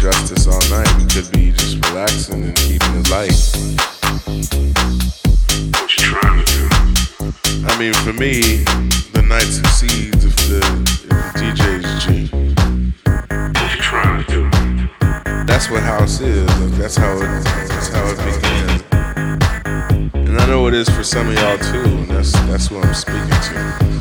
justice all night. He could be just relaxing and keeping it light. What you trying to do? I mean, for me, the night succeeds if the, if the DJ's G. What you trying to do? That's what house is. Like, that's how it. That's how it begins. And I know it is for some of y'all too. And that's that's what I'm speaking to.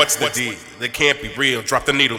What's the deal? They can't be real. Drop the needle.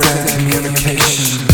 direct communication.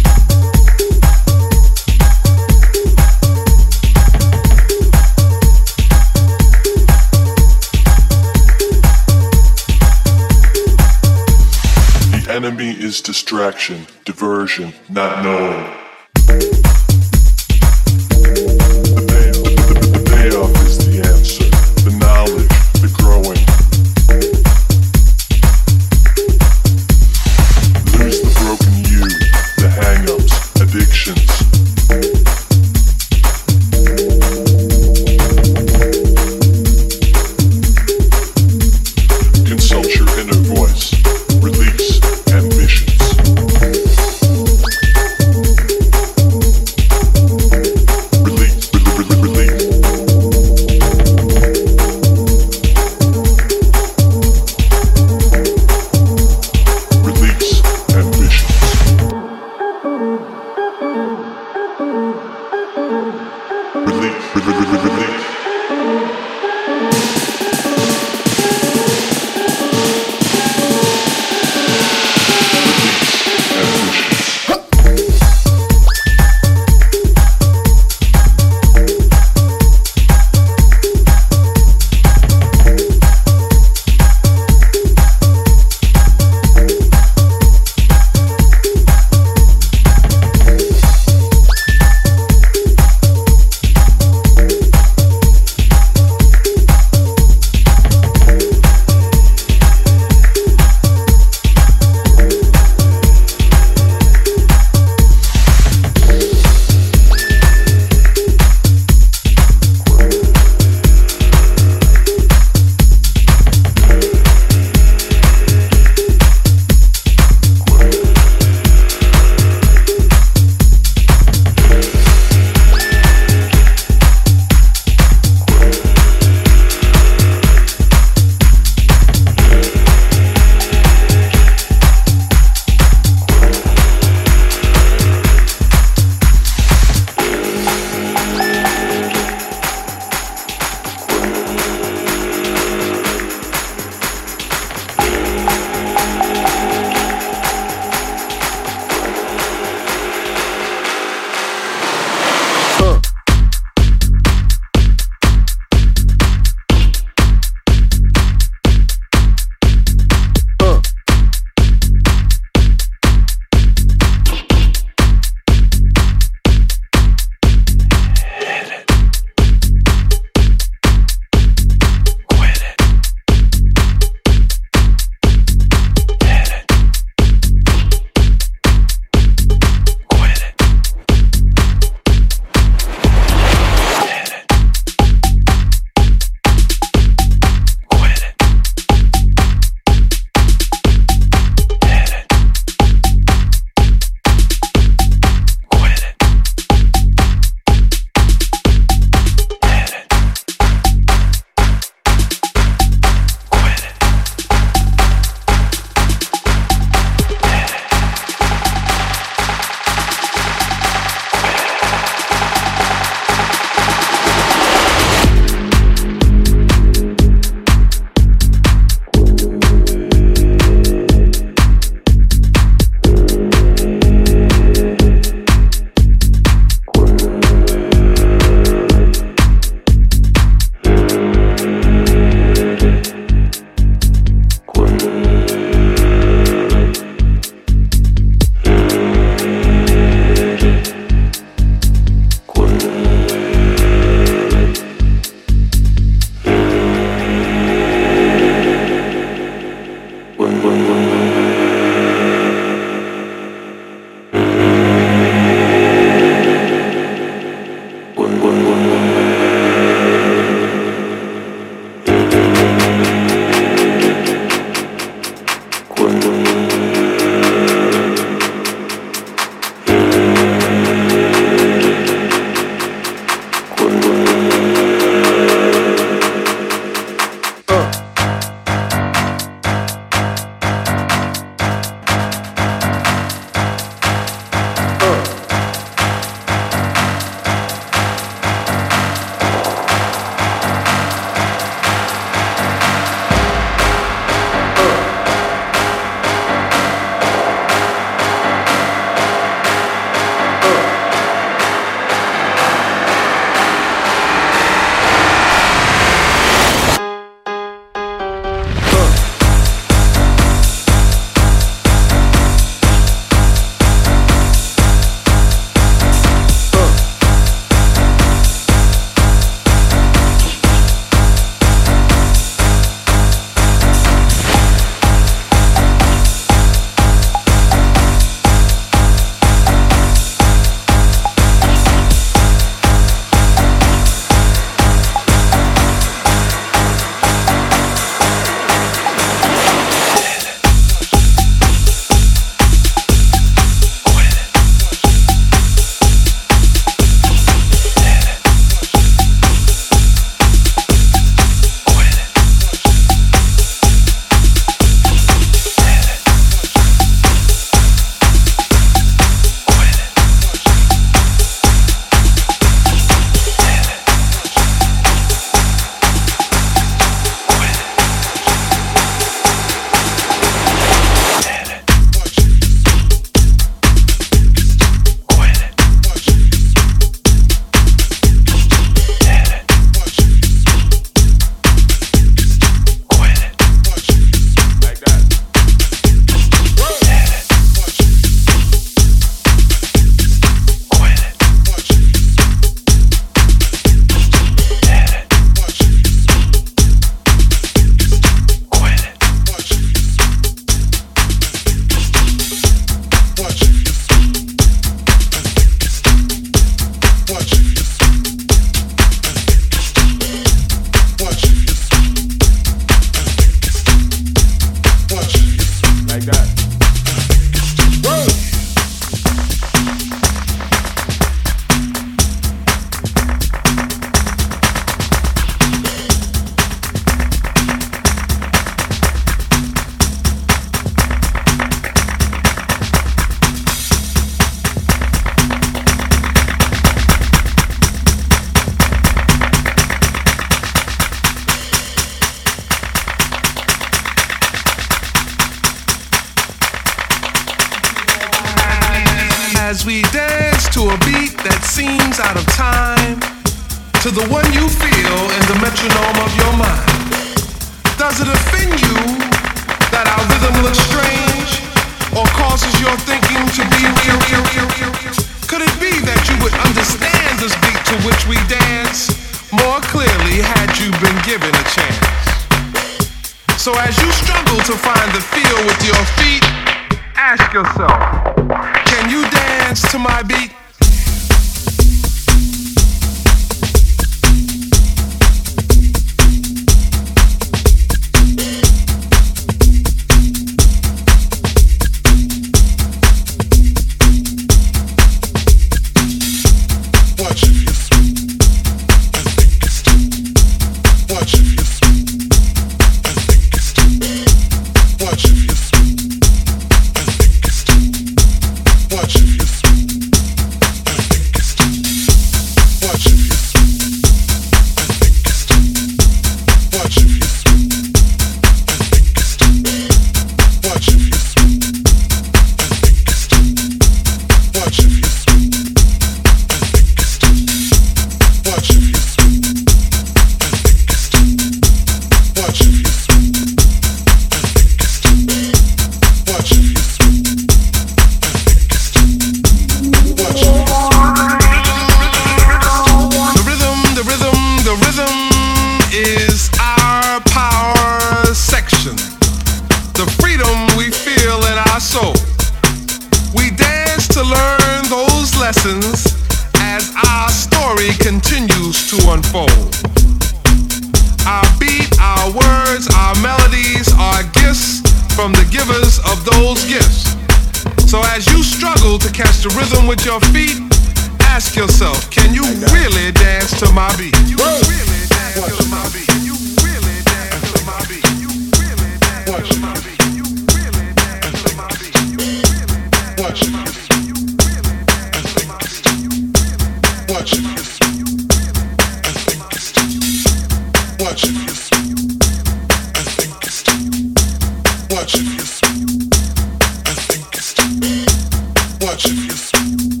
Can you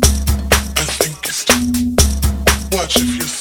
dance to my beat?